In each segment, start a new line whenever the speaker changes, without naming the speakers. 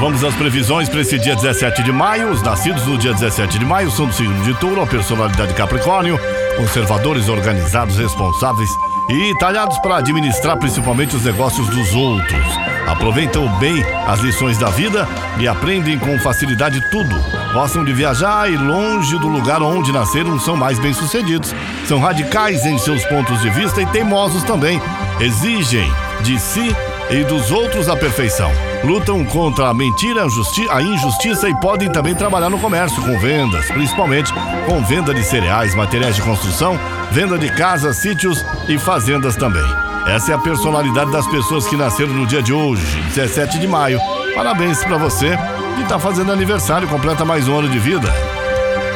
Vamos às previsões para esse dia 17 de maio. Os nascidos no dia 17 de maio são do signo de touro, a personalidade Capricórnio, conservadores, organizados, responsáveis e talhados para administrar principalmente os negócios dos outros. Aproveitam bem as lições da vida e aprendem com facilidade tudo. Gostam de viajar e longe do lugar onde nasceram são mais bem-sucedidos. São radicais em seus pontos de vista e teimosos também. Exigem de si e dos outros a perfeição. Lutam contra a mentira, a injustiça e podem também trabalhar no comércio com vendas, principalmente com venda de cereais, materiais de construção, venda de casas, sítios e fazendas também. Essa é a personalidade das pessoas que nasceram no dia de hoje, 17 de maio. Parabéns para você que está fazendo aniversário, completa mais um ano de vida.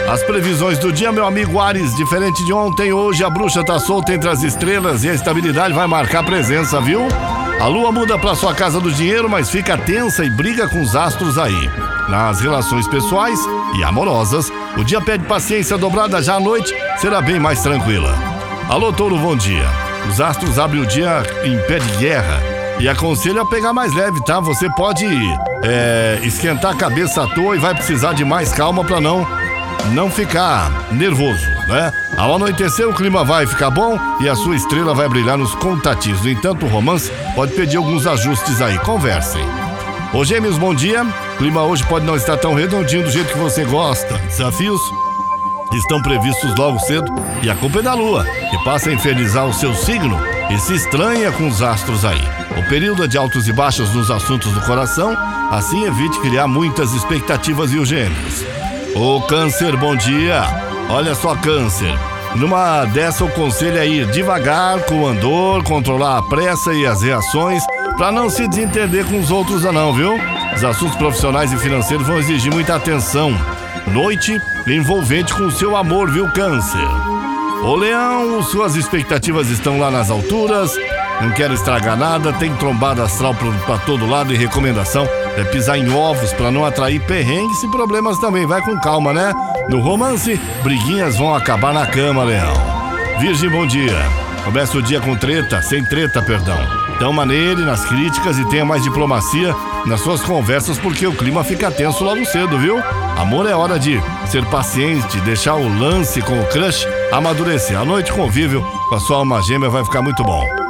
As previsões do dia, meu amigo Ares, diferente de ontem, hoje a bruxa está solta entre as estrelas e a estabilidade vai marcar presença, viu? A lua muda para sua casa do dinheiro, mas fica tensa e briga com os astros aí. Nas relações pessoais e amorosas, o dia pede paciência dobrada já à noite, será bem mais tranquila. Alô, touro, bom dia. Os astros abrem o dia em pé de guerra e aconselho a pegar mais leve, tá? Você pode é, esquentar a cabeça à toa e vai precisar de mais calma para não não ficar nervoso, né? Ao anoitecer, o clima vai ficar bom e a sua estrela vai brilhar nos contatinhos. No entanto, o romance pode pedir alguns ajustes aí. Conversem. Ô Gêmeos, bom dia. O clima hoje pode não estar tão redondinho do jeito que você gosta. Desafios estão previstos logo cedo e a culpa é da lua, que passa a infernizar o seu signo e se estranha com os astros aí. O período é de altos e baixos nos assuntos do coração, assim evite criar muitas expectativas e gêmeos. Ô Câncer, bom dia. Olha só, Câncer. Numa dessa, o conselho é ir devagar com o andor, controlar a pressa e as reações, para não se desentender com os outros, não, viu? Os assuntos profissionais e financeiros vão exigir muita atenção. Noite envolvente com o seu amor, viu, Câncer? Ô Leão, suas expectativas estão lá nas alturas, não quero estragar nada, tem trombada astral para todo lado e recomendação é pisar em ovos para não atrair perrengues e problemas também. Vai com calma, né? No romance, briguinhas vão acabar na cama, Leão. Virgem, bom dia. Começa o dia com treta, sem treta, perdão. Toma nele nas críticas e tenha mais diplomacia nas suas conversas, porque o clima fica tenso logo cedo, viu? Amor é hora de ser paciente, deixar o lance com o crush amadurecer. A noite convívio com a sua alma gêmea vai ficar muito bom.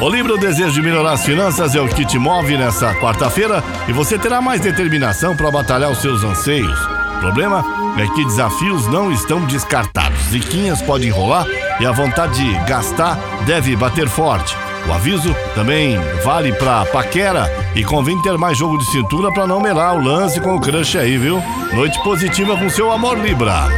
O livro Desejo de Melhorar as Finanças é o que te move nessa quarta-feira e você terá mais determinação para batalhar os seus anseios. O problema é que desafios não estão descartados. Ziquinhas pode enrolar e a vontade de gastar deve bater forte. O aviso também vale para paquera e convém ter mais jogo de cintura para não melar o lance com o crush aí, viu? Noite positiva com seu amor Libra.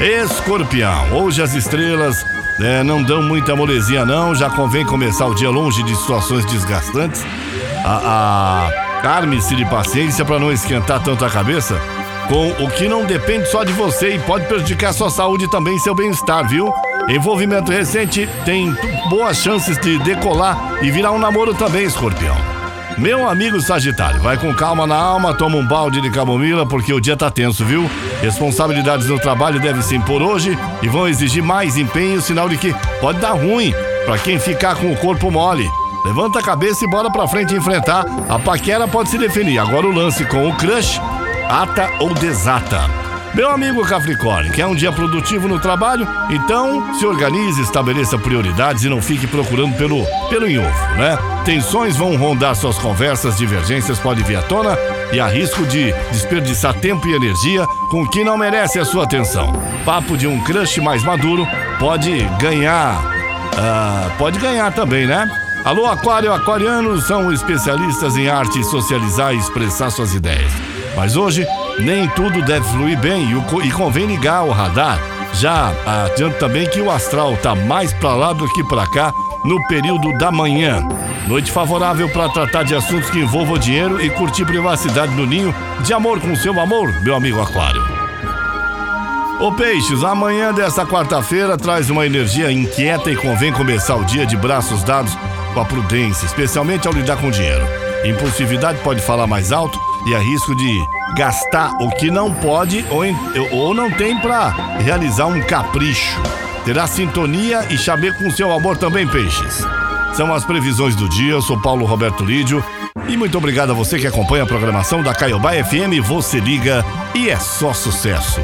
Escorpião, hoje as estrelas é, não dão muita molezinha não, já convém começar o dia longe de situações desgastantes. A, a arme-se de paciência para não esquentar tanto a cabeça com o que não depende só de você e pode prejudicar sua saúde e também seu bem-estar, viu? Envolvimento recente tem boas chances de decolar e virar um namoro também, escorpião. Meu amigo Sagitário, vai com calma na alma, toma um balde de camomila porque o dia tá tenso, viu? Responsabilidades no trabalho devem se impor hoje e vão exigir mais empenho, sinal de que pode dar ruim para quem ficar com o corpo mole. Levanta a cabeça e bora pra frente enfrentar. A paquera pode se definir. Agora o lance com o crush, ata ou desata. Meu amigo Capricórnio, quer um dia produtivo no trabalho? Então se organize, estabeleça prioridades e não fique procurando pelo, pelo em ovo, né? Tensões vão rondar suas conversas, divergências podem vir à tona e há risco de desperdiçar tempo e energia com quem não merece a sua atenção. Papo de um crush mais maduro pode ganhar. Uh, pode ganhar também, né? Alô, Aquário, aquarianos são especialistas em arte socializar e expressar suas ideias. Mas hoje nem tudo deve fluir bem e convém ligar o radar. Já adianto também que o astral está mais para lá do que para cá no período da manhã. Noite favorável para tratar de assuntos que envolvam dinheiro e curtir privacidade no ninho de amor com seu amor, meu amigo Aquário. Ô Peixes, amanhã desta quarta-feira traz uma energia inquieta e convém começar o dia de braços dados com a prudência, especialmente ao lidar com dinheiro. Impulsividade pode falar mais alto e há risco de gastar o que não pode ou, ou não tem para realizar um capricho. Terá sintonia e chamer com seu amor também, peixes. São as previsões do dia. Eu sou Paulo Roberto Lídio. E muito obrigado a você que acompanha a programação da Caiobá FM. Você liga e é só sucesso.